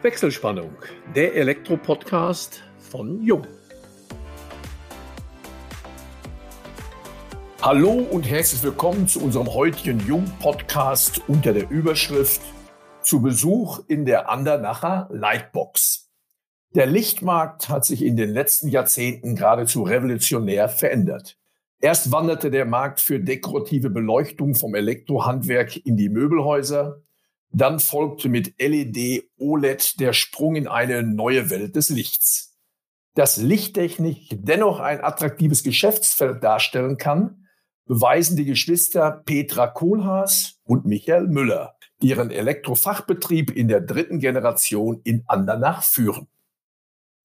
Wechselspannung, der Elektro-Podcast von Jung. Hallo und herzlich willkommen zu unserem heutigen Jung-Podcast unter der Überschrift Zu Besuch in der Andernacher Lightbox. Der Lichtmarkt hat sich in den letzten Jahrzehnten geradezu revolutionär verändert. Erst wanderte der Markt für dekorative Beleuchtung vom Elektrohandwerk in die Möbelhäuser. Dann folgte mit LED OLED der Sprung in eine neue Welt des Lichts. Dass Lichttechnik dennoch ein attraktives Geschäftsfeld darstellen kann, beweisen die Geschwister Petra Kohlhaas und Michael Müller, die ihren Elektrofachbetrieb in der dritten Generation in Andernach führen.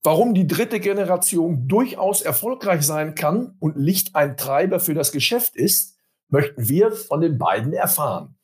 Warum die dritte Generation durchaus erfolgreich sein kann und Licht ein Treiber für das Geschäft ist, möchten wir von den beiden erfahren.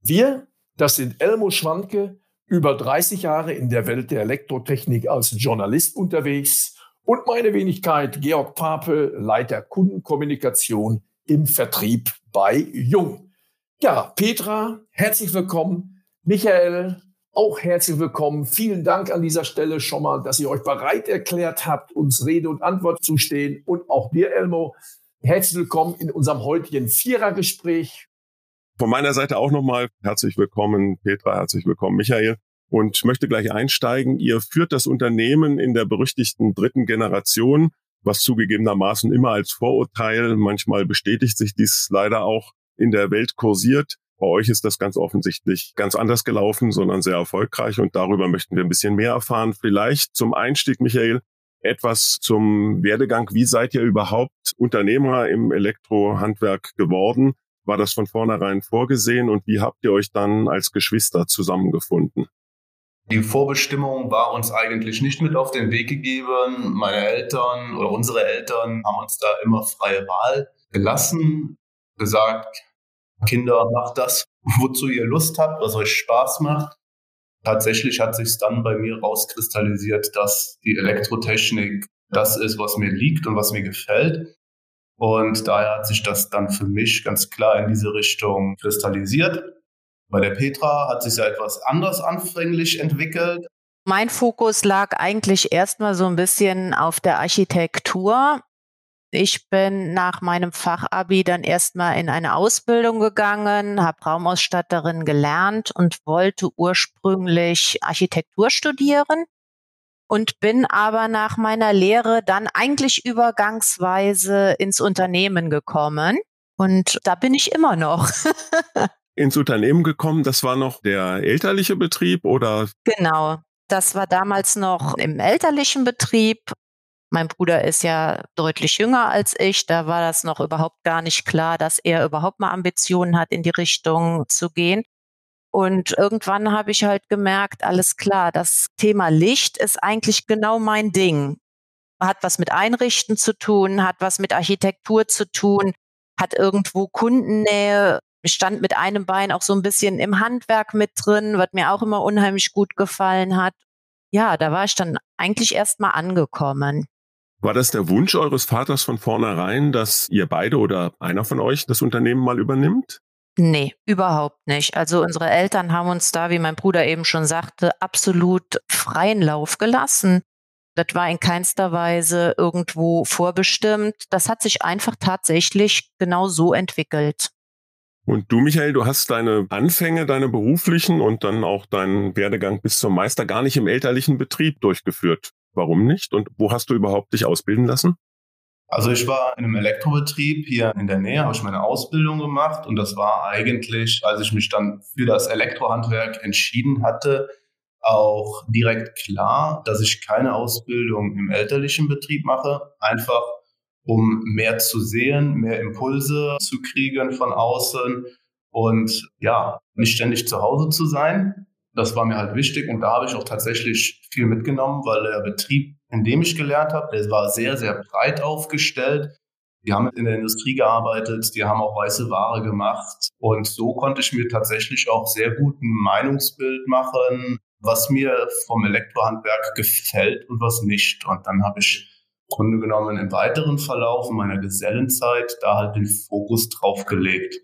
Wir das sind Elmo Schwanke, über 30 Jahre in der Welt der Elektrotechnik als Journalist unterwegs und meine Wenigkeit Georg Pape, Leiter Kundenkommunikation im Vertrieb bei Jung. Ja, Petra, herzlich willkommen. Michael, auch herzlich willkommen. Vielen Dank an dieser Stelle schon mal, dass ihr euch bereit erklärt habt, uns Rede und Antwort zu stehen. Und auch dir, Elmo, herzlich willkommen in unserem heutigen Vierergespräch. Von meiner Seite auch nochmal herzlich willkommen, Petra, herzlich willkommen, Michael. Und möchte gleich einsteigen. Ihr führt das Unternehmen in der berüchtigten dritten Generation, was zugegebenermaßen immer als Vorurteil, manchmal bestätigt sich dies leider auch in der Welt kursiert. Bei euch ist das ganz offensichtlich ganz anders gelaufen, sondern sehr erfolgreich und darüber möchten wir ein bisschen mehr erfahren. Vielleicht zum Einstieg, Michael, etwas zum Werdegang. Wie seid ihr überhaupt Unternehmer im Elektrohandwerk geworden? War das von vornherein vorgesehen und wie habt ihr euch dann als Geschwister zusammengefunden? Die Vorbestimmung war uns eigentlich nicht mit auf den Weg gegeben. Meine Eltern oder unsere Eltern haben uns da immer freie Wahl gelassen, gesagt, Kinder, macht das, wozu ihr Lust habt, was euch Spaß macht. Tatsächlich hat sich dann bei mir rauskristallisiert, dass die Elektrotechnik das ist, was mir liegt und was mir gefällt. Und daher hat sich das dann für mich ganz klar in diese Richtung kristallisiert. Bei der Petra hat sich ja etwas anders anfänglich entwickelt. Mein Fokus lag eigentlich erstmal so ein bisschen auf der Architektur. Ich bin nach meinem Fachabi dann erstmal in eine Ausbildung gegangen, habe Raumausstatterin gelernt und wollte ursprünglich Architektur studieren und bin aber nach meiner Lehre dann eigentlich übergangsweise ins Unternehmen gekommen. Und da bin ich immer noch. ins Unternehmen gekommen, das war noch der elterliche Betrieb oder? Genau, das war damals noch im elterlichen Betrieb. Mein Bruder ist ja deutlich jünger als ich. Da war das noch überhaupt gar nicht klar, dass er überhaupt mal Ambitionen hat, in die Richtung zu gehen. Und irgendwann habe ich halt gemerkt, alles klar, das Thema Licht ist eigentlich genau mein Ding. Hat was mit Einrichten zu tun, hat was mit Architektur zu tun, hat irgendwo Kundennähe, stand mit einem Bein auch so ein bisschen im Handwerk mit drin, was mir auch immer unheimlich gut gefallen hat. Ja, da war ich dann eigentlich erst mal angekommen. War das der Wunsch eures Vaters von vornherein, dass ihr beide oder einer von euch das Unternehmen mal übernimmt? Nee, überhaupt nicht. Also unsere Eltern haben uns da, wie mein Bruder eben schon sagte, absolut freien Lauf gelassen. Das war in keinster Weise irgendwo vorbestimmt. Das hat sich einfach tatsächlich genau so entwickelt. Und du, Michael, du hast deine Anfänge, deine beruflichen und dann auch deinen Werdegang bis zum Meister gar nicht im elterlichen Betrieb durchgeführt. Warum nicht? Und wo hast du überhaupt dich ausbilden lassen? Also ich war in einem Elektrobetrieb hier in der Nähe, habe ich meine Ausbildung gemacht und das war eigentlich, als ich mich dann für das Elektrohandwerk entschieden hatte, auch direkt klar, dass ich keine Ausbildung im elterlichen Betrieb mache, einfach um mehr zu sehen, mehr Impulse zu kriegen von außen und ja, nicht ständig zu Hause zu sein. Das war mir halt wichtig und da habe ich auch tatsächlich viel mitgenommen, weil der Betrieb in dem ich gelernt habe. Der war sehr, sehr breit aufgestellt. Die haben in der Industrie gearbeitet, die haben auch weiße Ware gemacht. Und so konnte ich mir tatsächlich auch sehr gut ein Meinungsbild machen, was mir vom Elektrohandwerk gefällt und was nicht. Und dann habe ich im Grunde genommen im weiteren Verlauf meiner Gesellenzeit da halt den Fokus drauf gelegt.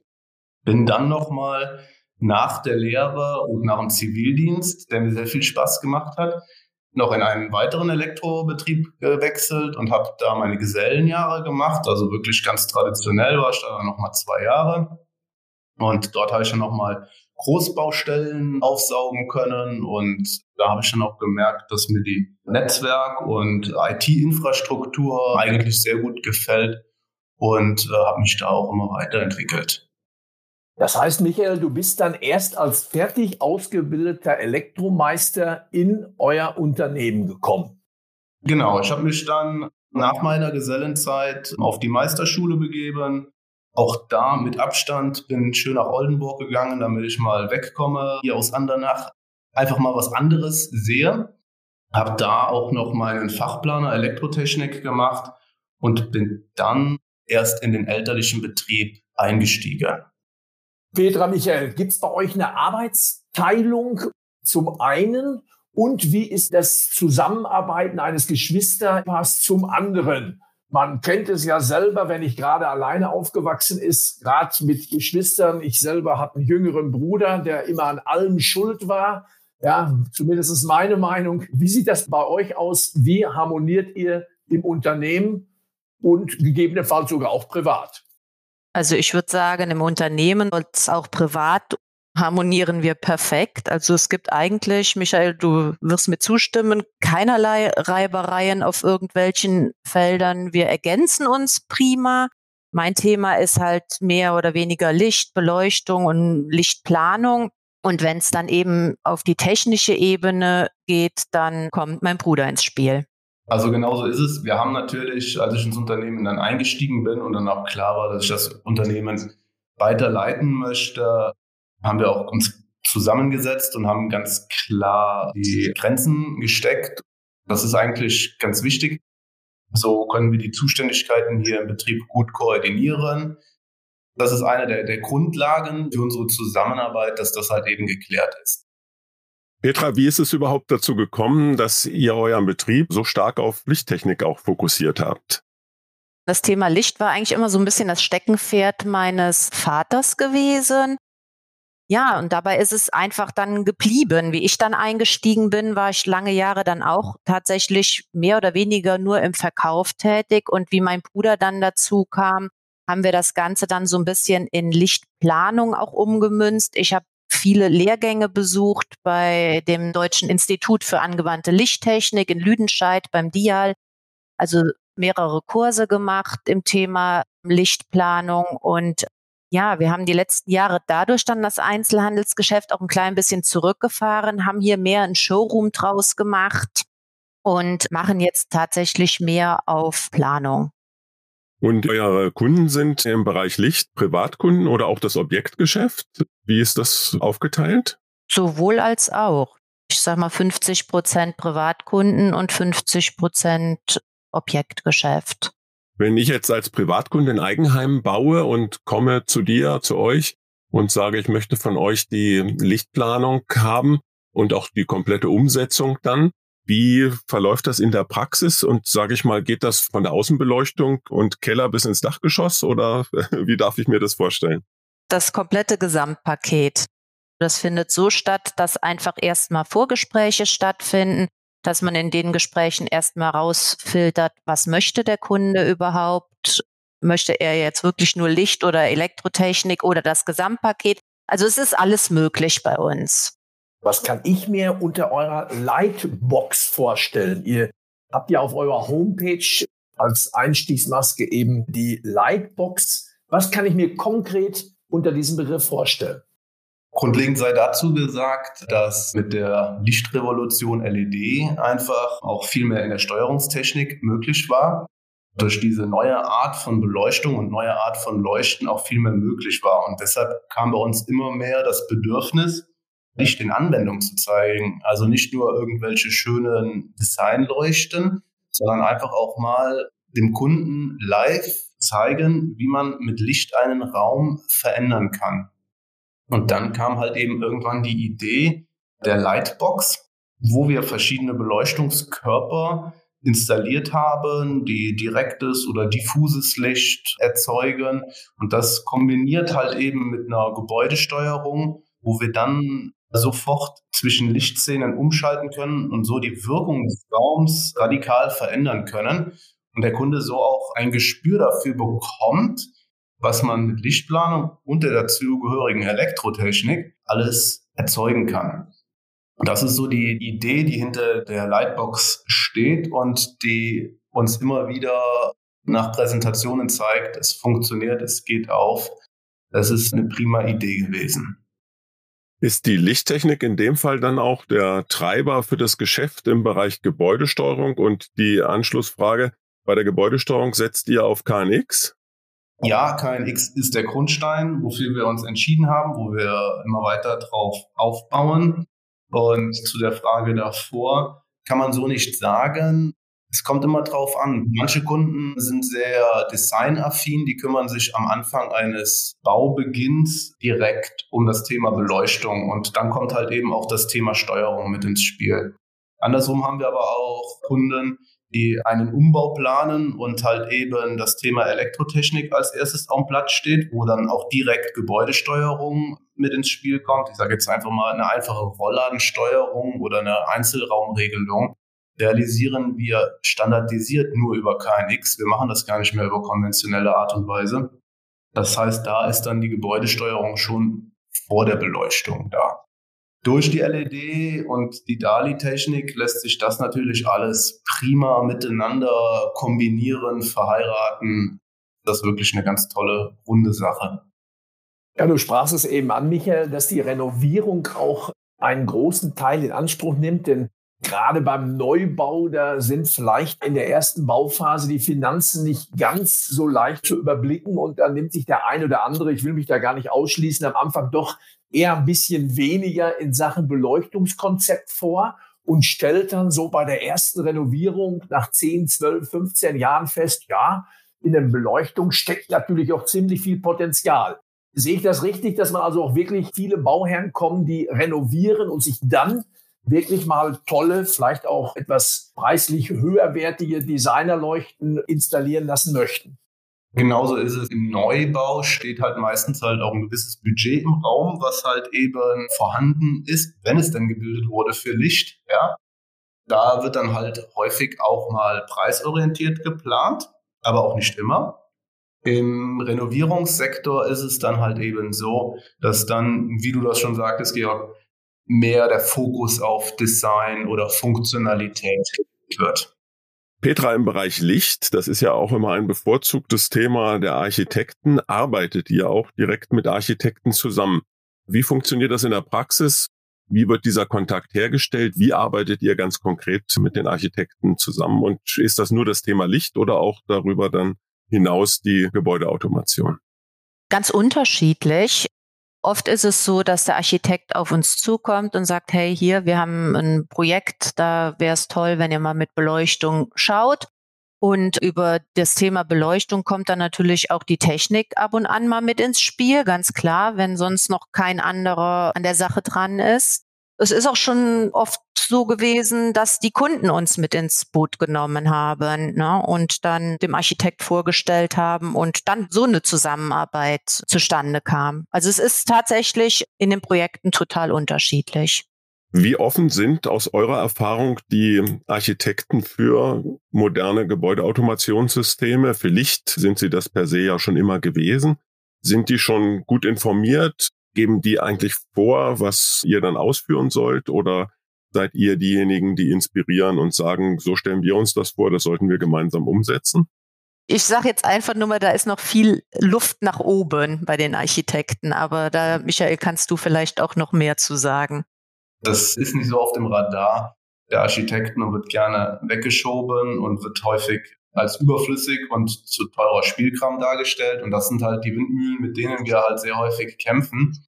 Bin dann nochmal nach der Lehre und nach dem Zivildienst, der mir sehr viel Spaß gemacht hat, noch in einen weiteren Elektrobetrieb gewechselt und habe da meine Gesellenjahre gemacht. Also wirklich ganz traditionell war ich da noch mal zwei Jahre. Und dort habe ich dann noch mal Großbaustellen aufsaugen können. Und da habe ich dann auch gemerkt, dass mir die Netzwerk- und IT-Infrastruktur eigentlich sehr gut gefällt und äh, habe mich da auch immer weiterentwickelt. Das heißt, Michael, du bist dann erst als fertig ausgebildeter Elektromeister in euer Unternehmen gekommen. Genau, ich habe mich dann nach meiner Gesellenzeit auf die Meisterschule begeben. Auch da mit Abstand bin schön nach Oldenburg gegangen, damit ich mal wegkomme hier aus Andernach, einfach mal was anderes sehe. Habe da auch noch meinen Fachplaner Elektrotechnik gemacht und bin dann erst in den elterlichen Betrieb eingestiegen. Petra Michael, gibt es bei euch eine Arbeitsteilung zum einen und wie ist das Zusammenarbeiten eines Geschwisterpaars zum anderen? Man kennt es ja selber, wenn ich gerade alleine aufgewachsen ist, gerade mit Geschwistern. Ich selber habe einen jüngeren Bruder, der immer an allem schuld war. Ja, zumindest ist meine Meinung. Wie sieht das bei euch aus? Wie harmoniert ihr im Unternehmen und gegebenenfalls sogar auch privat? Also ich würde sagen, im Unternehmen und auch privat harmonieren wir perfekt. Also es gibt eigentlich, Michael, du wirst mir zustimmen, keinerlei Reibereien auf irgendwelchen Feldern. Wir ergänzen uns prima. Mein Thema ist halt mehr oder weniger Licht, Beleuchtung und Lichtplanung. Und wenn es dann eben auf die technische Ebene geht, dann kommt mein Bruder ins Spiel. Also genauso ist es. Wir haben natürlich, als ich ins Unternehmen dann eingestiegen bin und dann auch klar war, dass ich das Unternehmen weiterleiten möchte, haben wir auch uns zusammengesetzt und haben ganz klar die Grenzen gesteckt. Das ist eigentlich ganz wichtig. So können wir die Zuständigkeiten hier im Betrieb gut koordinieren. Das ist eine der, der Grundlagen für unsere Zusammenarbeit, dass das halt eben geklärt ist. Petra, wie ist es überhaupt dazu gekommen, dass ihr euren Betrieb so stark auf Lichttechnik auch fokussiert habt? Das Thema Licht war eigentlich immer so ein bisschen das Steckenpferd meines Vaters gewesen. Ja, und dabei ist es einfach dann geblieben. Wie ich dann eingestiegen bin, war ich lange Jahre dann auch tatsächlich mehr oder weniger nur im Verkauf tätig. Und wie mein Bruder dann dazu kam, haben wir das Ganze dann so ein bisschen in Lichtplanung auch umgemünzt. Ich habe viele Lehrgänge besucht bei dem Deutschen Institut für angewandte Lichttechnik in Lüdenscheid beim DIAL. Also mehrere Kurse gemacht im Thema Lichtplanung und ja, wir haben die letzten Jahre dadurch dann das Einzelhandelsgeschäft auch ein klein bisschen zurückgefahren, haben hier mehr ein Showroom draus gemacht und machen jetzt tatsächlich mehr auf Planung. Und eure Kunden sind im Bereich Licht Privatkunden oder auch das Objektgeschäft? Wie ist das aufgeteilt? Sowohl als auch. Ich sage mal 50 Prozent Privatkunden und 50 Prozent Objektgeschäft. Wenn ich jetzt als Privatkunde ein Eigenheim baue und komme zu dir, zu euch und sage, ich möchte von euch die Lichtplanung haben und auch die komplette Umsetzung dann, wie verläuft das in der Praxis? Und sage ich mal, geht das von der Außenbeleuchtung und Keller bis ins Dachgeschoss oder wie darf ich mir das vorstellen? Das komplette Gesamtpaket. Das findet so statt, dass einfach erstmal Vorgespräche stattfinden, dass man in den Gesprächen erstmal rausfiltert, was möchte der Kunde überhaupt? Möchte er jetzt wirklich nur Licht oder Elektrotechnik oder das Gesamtpaket? Also es ist alles möglich bei uns. Was kann ich mir unter eurer Lightbox vorstellen? Ihr habt ja auf eurer Homepage als Einstiegsmaske eben die Lightbox. Was kann ich mir konkret unter diesem Begriff vorstellen? Grundlegend sei dazu gesagt, dass mit der Lichtrevolution LED einfach auch viel mehr in der Steuerungstechnik möglich war. Durch diese neue Art von Beleuchtung und neue Art von Leuchten auch viel mehr möglich war. Und deshalb kam bei uns immer mehr das Bedürfnis, Licht in Anwendung zu zeigen. Also nicht nur irgendwelche schönen Designleuchten, sondern einfach auch mal dem Kunden live zeigen, wie man mit Licht einen Raum verändern kann. Und dann kam halt eben irgendwann die Idee der Lightbox, wo wir verschiedene Beleuchtungskörper installiert haben, die direktes oder diffuses Licht erzeugen. Und das kombiniert halt eben mit einer Gebäudesteuerung wo wir dann sofort zwischen Lichtszenen umschalten können und so die Wirkung des Raums radikal verändern können und der Kunde so auch ein Gespür dafür bekommt, was man mit Lichtplanung und der dazugehörigen Elektrotechnik alles erzeugen kann. Das ist so die Idee, die hinter der Lightbox steht und die uns immer wieder nach Präsentationen zeigt, es funktioniert, es geht auf. Das ist eine prima Idee gewesen. Ist die Lichttechnik in dem Fall dann auch der Treiber für das Geschäft im Bereich Gebäudesteuerung? Und die Anschlussfrage, bei der Gebäudesteuerung setzt ihr auf KNX? Ja, KNX ist der Grundstein, wofür wir uns entschieden haben, wo wir immer weiter drauf aufbauen. Und zu der Frage davor kann man so nicht sagen. Es kommt immer drauf an. Manche Kunden sind sehr designaffin, die kümmern sich am Anfang eines Baubeginns direkt um das Thema Beleuchtung und dann kommt halt eben auch das Thema Steuerung mit ins Spiel. Andersrum haben wir aber auch Kunden, die einen Umbau planen und halt eben das Thema Elektrotechnik als erstes auf dem Platz steht, wo dann auch direkt Gebäudesteuerung mit ins Spiel kommt. Ich sage jetzt einfach mal eine einfache Rollladensteuerung oder eine Einzelraumregelung realisieren wir standardisiert nur über KNX. Wir machen das gar nicht mehr über konventionelle Art und Weise. Das heißt, da ist dann die Gebäudesteuerung schon vor der Beleuchtung da. Durch die LED und die DALI-Technik lässt sich das natürlich alles prima miteinander kombinieren, verheiraten. Das ist wirklich eine ganz tolle, runde Sache. Ja, du sprachst es eben an, Michael, dass die Renovierung auch einen großen Teil in Anspruch nimmt, denn Gerade beim Neubau, da sind vielleicht in der ersten Bauphase die Finanzen nicht ganz so leicht zu überblicken und dann nimmt sich der eine oder andere, ich will mich da gar nicht ausschließen, am Anfang doch eher ein bisschen weniger in Sachen Beleuchtungskonzept vor und stellt dann so bei der ersten Renovierung nach 10, 12, 15 Jahren fest, ja, in der Beleuchtung steckt natürlich auch ziemlich viel Potenzial. Sehe ich das richtig, dass man also auch wirklich viele Bauherren kommen, die renovieren und sich dann wirklich mal tolle, vielleicht auch etwas preislich höherwertige Designerleuchten installieren lassen möchten. Genauso ist es im Neubau, steht halt meistens halt auch ein gewisses Budget im Raum, was halt eben vorhanden ist, wenn es denn gebildet wurde für Licht, ja. Da wird dann halt häufig auch mal preisorientiert geplant, aber auch nicht immer. Im Renovierungssektor ist es dann halt eben so, dass dann, wie du das schon sagtest, Georg, mehr der Fokus auf Design oder Funktionalität wird. Petra, im Bereich Licht, das ist ja auch immer ein bevorzugtes Thema der Architekten, arbeitet ihr auch direkt mit Architekten zusammen. Wie funktioniert das in der Praxis? Wie wird dieser Kontakt hergestellt? Wie arbeitet ihr ganz konkret mit den Architekten zusammen? Und ist das nur das Thema Licht oder auch darüber dann hinaus die Gebäudeautomation? Ganz unterschiedlich. Oft ist es so, dass der Architekt auf uns zukommt und sagt, hey, hier, wir haben ein Projekt, da wäre es toll, wenn ihr mal mit Beleuchtung schaut. Und über das Thema Beleuchtung kommt dann natürlich auch die Technik ab und an mal mit ins Spiel, ganz klar, wenn sonst noch kein anderer an der Sache dran ist es ist auch schon oft so gewesen, dass die Kunden uns mit ins Boot genommen haben ne, und dann dem Architekt vorgestellt haben und dann so eine Zusammenarbeit zustande kam. Also es ist tatsächlich in den Projekten total unterschiedlich. Wie offen sind aus eurer Erfahrung die Architekten für moderne Gebäudeautomationssysteme? Für Licht sind sie das per se ja schon immer gewesen. Sind die schon gut informiert? Geben die eigentlich vor, was ihr dann ausführen sollt oder seid ihr diejenigen, die inspirieren und sagen, so stellen wir uns das vor, das sollten wir gemeinsam umsetzen? Ich sage jetzt einfach nur mal, da ist noch viel Luft nach oben bei den Architekten, aber da, Michael, kannst du vielleicht auch noch mehr zu sagen. Das ist nicht so auf dem Radar der Architekten und wird gerne weggeschoben und wird häufig als überflüssig und zu teurer Spielkram dargestellt. Und das sind halt die Windmühlen, mit denen wir halt sehr häufig kämpfen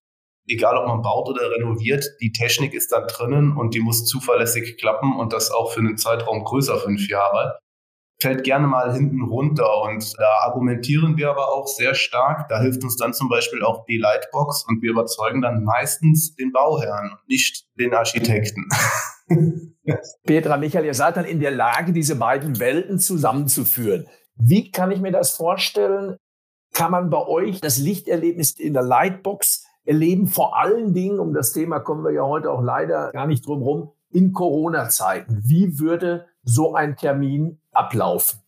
egal ob man baut oder renoviert, die Technik ist dann drinnen und die muss zuverlässig klappen und das auch für einen Zeitraum größer fünf Jahre. Fällt gerne mal hinten runter und da argumentieren wir aber auch sehr stark. Da hilft uns dann zum Beispiel auch die Lightbox und wir überzeugen dann meistens den Bauherrn nicht den Architekten. Petra, Michael, ihr seid dann in der Lage, diese beiden Welten zusammenzuführen. Wie kann ich mir das vorstellen? Kann man bei euch das Lichterlebnis in der Lightbox erleben vor allen Dingen, um das Thema kommen wir ja heute auch leider gar nicht drum rum, in Corona-Zeiten. Wie würde so ein Termin ablaufen?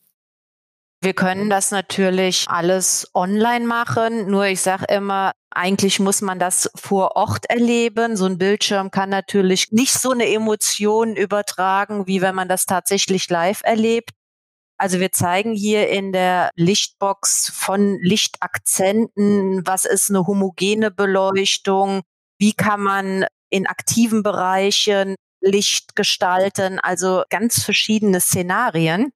Wir können das natürlich alles online machen, nur ich sage immer, eigentlich muss man das vor Ort erleben. So ein Bildschirm kann natürlich nicht so eine Emotion übertragen, wie wenn man das tatsächlich live erlebt. Also wir zeigen hier in der Lichtbox von Lichtakzenten, was ist eine homogene Beleuchtung, wie kann man in aktiven Bereichen Licht gestalten, also ganz verschiedene Szenarien.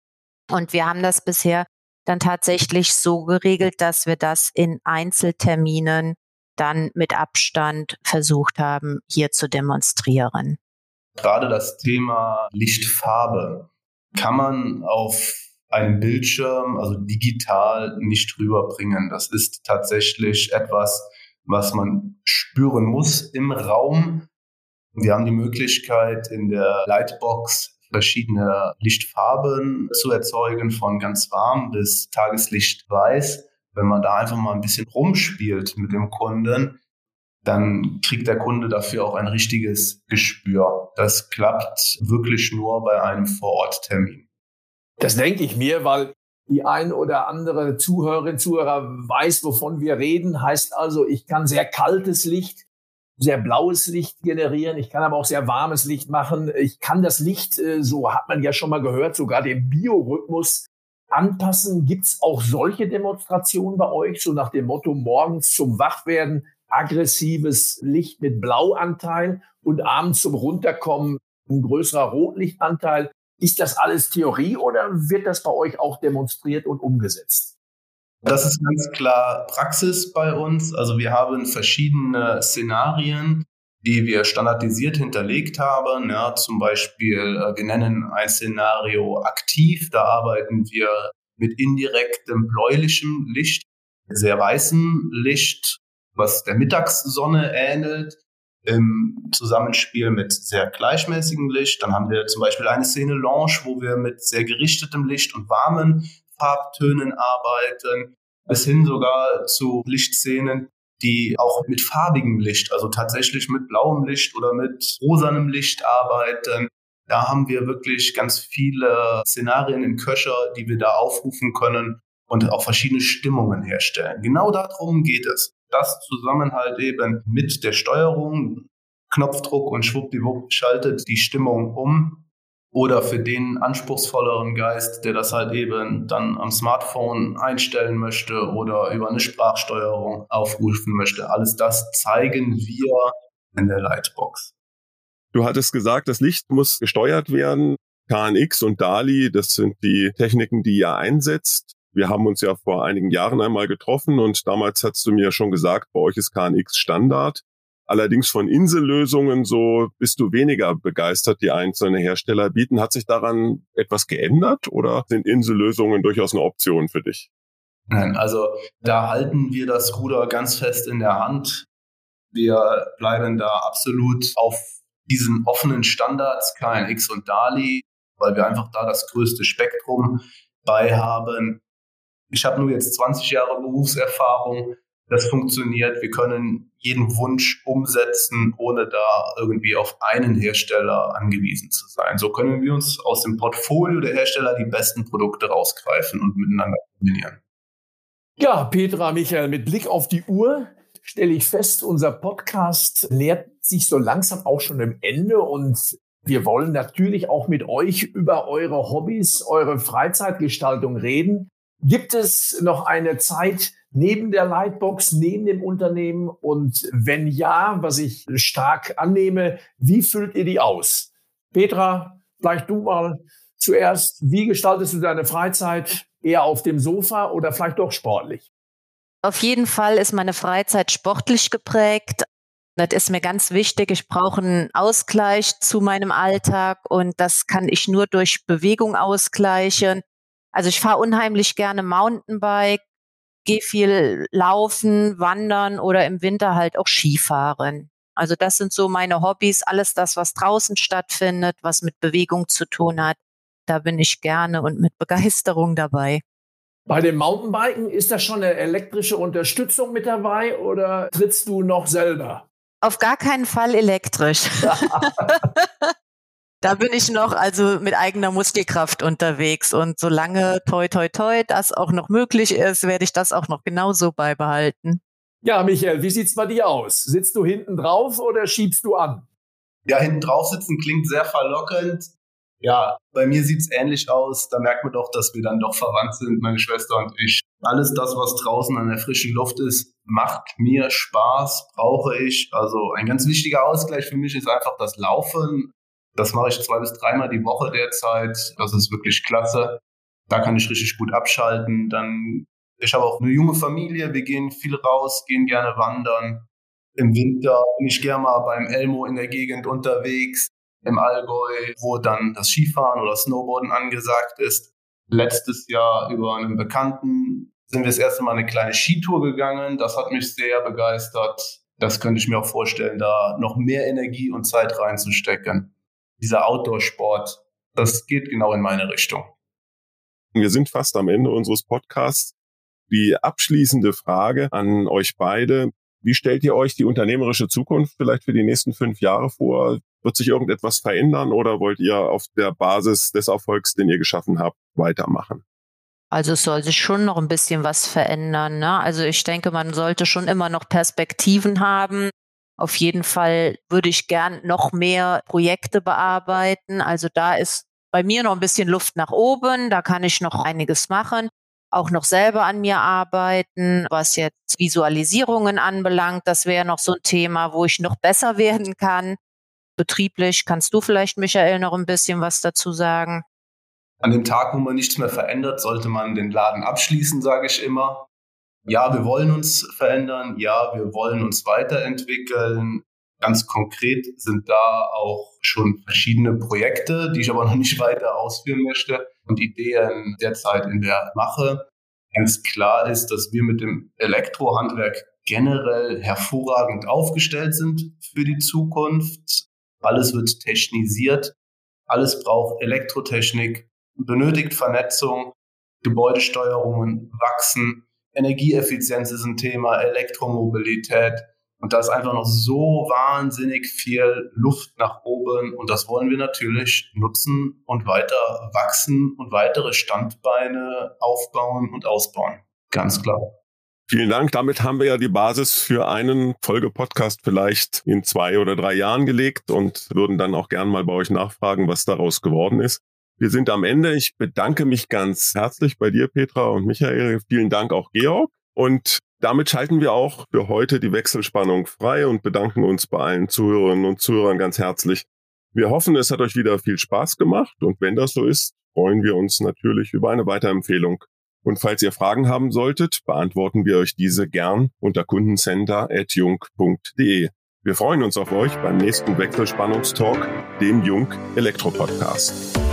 Und wir haben das bisher dann tatsächlich so geregelt, dass wir das in Einzelterminen dann mit Abstand versucht haben, hier zu demonstrieren. Gerade das Thema Lichtfarbe kann man auf einem Bildschirm, also digital, nicht rüberbringen. Das ist tatsächlich etwas, was man spüren muss im Raum. Wir haben die Möglichkeit, in der Lightbox verschiedene Lichtfarben zu erzeugen, von ganz warm bis Tageslicht weiß. Wenn man da einfach mal ein bisschen rumspielt mit dem Kunden, dann kriegt der Kunde dafür auch ein richtiges Gespür. Das klappt wirklich nur bei einem Vororttermin. Das denke ich mir, weil die ein oder andere Zuhörerin, Zuhörer weiß, wovon wir reden. Heißt also, ich kann sehr kaltes Licht sehr blaues Licht generieren. Ich kann aber auch sehr warmes Licht machen. Ich kann das Licht, äh, so hat man ja schon mal gehört, sogar den Biorhythmus anpassen. Gibt's auch solche Demonstrationen bei euch, so nach dem Motto morgens zum Wachwerden aggressives Licht mit Blauanteil und abends zum Runterkommen ein größerer Rotlichtanteil? Ist das alles Theorie oder wird das bei euch auch demonstriert und umgesetzt? Das ist ganz klar Praxis bei uns. Also wir haben verschiedene Szenarien, die wir standardisiert hinterlegt haben. Ja, zum Beispiel, äh, wir nennen ein Szenario aktiv. Da arbeiten wir mit indirektem bläulichem Licht, sehr weißem Licht, was der Mittagssonne ähnelt, im Zusammenspiel mit sehr gleichmäßigem Licht. Dann haben wir zum Beispiel eine Szene Lounge, wo wir mit sehr gerichtetem Licht und warmen Farbtönen arbeiten, bis hin sogar zu Lichtszenen, die auch mit farbigem Licht, also tatsächlich mit blauem Licht oder mit rosanem Licht arbeiten. Da haben wir wirklich ganz viele Szenarien im Köcher, die wir da aufrufen können und auch verschiedene Stimmungen herstellen. Genau darum geht es. Das zusammen halt eben mit der Steuerung, Knopfdruck und schwuppdiwupp schaltet die Stimmung um oder für den anspruchsvolleren Geist, der das halt eben dann am Smartphone einstellen möchte oder über eine Sprachsteuerung aufrufen möchte. Alles das zeigen wir in der Lightbox. Du hattest gesagt, das Licht muss gesteuert werden. KNX und DALI, das sind die Techniken, die ihr einsetzt. Wir haben uns ja vor einigen Jahren einmal getroffen und damals hast du mir schon gesagt, bei euch ist KNX Standard. Allerdings von Insellösungen so bist du weniger begeistert, die einzelne Hersteller bieten. Hat sich daran etwas geändert oder sind Insellösungen durchaus eine Option für dich? Nein, also da halten wir das Ruder ganz fest in der Hand. Wir bleiben da absolut auf diesen offenen Standards KNX und DALI, weil wir einfach da das größte Spektrum bei haben. Ich habe nur jetzt 20 Jahre Berufserfahrung das funktioniert. Wir können jeden Wunsch umsetzen, ohne da irgendwie auf einen Hersteller angewiesen zu sein. So können wir uns aus dem Portfolio der Hersteller die besten Produkte rausgreifen und miteinander kombinieren. Ja, Petra, Michael, mit Blick auf die Uhr stelle ich fest, unser Podcast nähert sich so langsam auch schon im Ende und wir wollen natürlich auch mit euch über eure Hobbys, eure Freizeitgestaltung reden. Gibt es noch eine Zeit, neben der Lightbox, neben dem Unternehmen? Und wenn ja, was ich stark annehme, wie füllt ihr die aus? Petra, vielleicht du mal zuerst. Wie gestaltest du deine Freizeit? Eher auf dem Sofa oder vielleicht doch sportlich? Auf jeden Fall ist meine Freizeit sportlich geprägt. Das ist mir ganz wichtig. Ich brauche einen Ausgleich zu meinem Alltag und das kann ich nur durch Bewegung ausgleichen. Also ich fahre unheimlich gerne Mountainbike, gehe viel laufen, wandern oder im Winter halt auch Skifahren. Also das sind so meine Hobbys, alles das, was draußen stattfindet, was mit Bewegung zu tun hat. Da bin ich gerne und mit Begeisterung dabei. Bei dem Mountainbiken ist da schon eine elektrische Unterstützung mit dabei oder trittst du noch selber? Auf gar keinen Fall elektrisch. da bin ich noch also mit eigener Muskelkraft unterwegs und solange toi toi toi das auch noch möglich ist, werde ich das auch noch genauso beibehalten. Ja, Michael, wie sieht's bei dir aus? Sitzt du hinten drauf oder schiebst du an? Ja, hinten drauf sitzen klingt sehr verlockend. Ja, bei mir sieht's ähnlich aus. Da merkt man doch, dass wir dann doch verwandt sind, meine Schwester und ich. Alles das, was draußen an der frischen Luft ist, macht mir Spaß, brauche ich. Also ein ganz wichtiger Ausgleich für mich ist einfach das Laufen. Das mache ich zwei bis dreimal die Woche derzeit. Das ist wirklich klasse. Da kann ich richtig gut abschalten. Dann, ich habe auch eine junge Familie. Wir gehen viel raus, gehen gerne wandern. Im Winter bin ich gerne mal beim Elmo in der Gegend unterwegs im Allgäu, wo dann das Skifahren oder Snowboarden angesagt ist. Letztes Jahr über einen Bekannten sind wir das erste Mal eine kleine Skitour gegangen. Das hat mich sehr begeistert. Das könnte ich mir auch vorstellen, da noch mehr Energie und Zeit reinzustecken. Dieser Outdoor-Sport, das geht genau in meine Richtung. Wir sind fast am Ende unseres Podcasts. Die abschließende Frage an euch beide. Wie stellt ihr euch die unternehmerische Zukunft vielleicht für die nächsten fünf Jahre vor? Wird sich irgendetwas verändern oder wollt ihr auf der Basis des Erfolgs, den ihr geschaffen habt, weitermachen? Also es soll sich schon noch ein bisschen was verändern. Ne? Also ich denke, man sollte schon immer noch Perspektiven haben. Auf jeden Fall würde ich gern noch mehr Projekte bearbeiten. Also da ist bei mir noch ein bisschen Luft nach oben. Da kann ich noch einiges machen auch noch selber an mir arbeiten, was jetzt Visualisierungen anbelangt. Das wäre noch so ein Thema, wo ich noch besser werden kann. Betrieblich kannst du vielleicht, Michael, noch ein bisschen was dazu sagen? An dem Tag, wo man nichts mehr verändert, sollte man den Laden abschließen, sage ich immer. Ja, wir wollen uns verändern. Ja, wir wollen uns weiterentwickeln. Ganz konkret sind da auch schon verschiedene Projekte, die ich aber noch nicht weiter ausführen möchte und Ideen derzeit in der Mache. Ganz klar ist, dass wir mit dem Elektrohandwerk generell hervorragend aufgestellt sind für die Zukunft. Alles wird technisiert, alles braucht Elektrotechnik, benötigt Vernetzung, Gebäudesteuerungen wachsen, Energieeffizienz ist ein Thema, Elektromobilität. Und da ist einfach noch so wahnsinnig viel Luft nach oben und das wollen wir natürlich nutzen und weiter wachsen und weitere Standbeine aufbauen und ausbauen. Ganz klar. Vielen Dank. Damit haben wir ja die Basis für einen Folgepodcast vielleicht in zwei oder drei Jahren gelegt und würden dann auch gern mal bei euch nachfragen, was daraus geworden ist. Wir sind am Ende. Ich bedanke mich ganz herzlich bei dir, Petra und Michael. Vielen Dank auch, Georg. Und damit schalten wir auch für heute die Wechselspannung frei und bedanken uns bei allen Zuhörerinnen und Zuhörern ganz herzlich. Wir hoffen, es hat euch wieder viel Spaß gemacht und wenn das so ist, freuen wir uns natürlich über eine Weiterempfehlung. Und falls ihr Fragen haben solltet, beantworten wir euch diese gern unter kundencenter.jung.de. Wir freuen uns auf euch beim nächsten Wechselspannungstalk, dem Jung Elektro Podcast.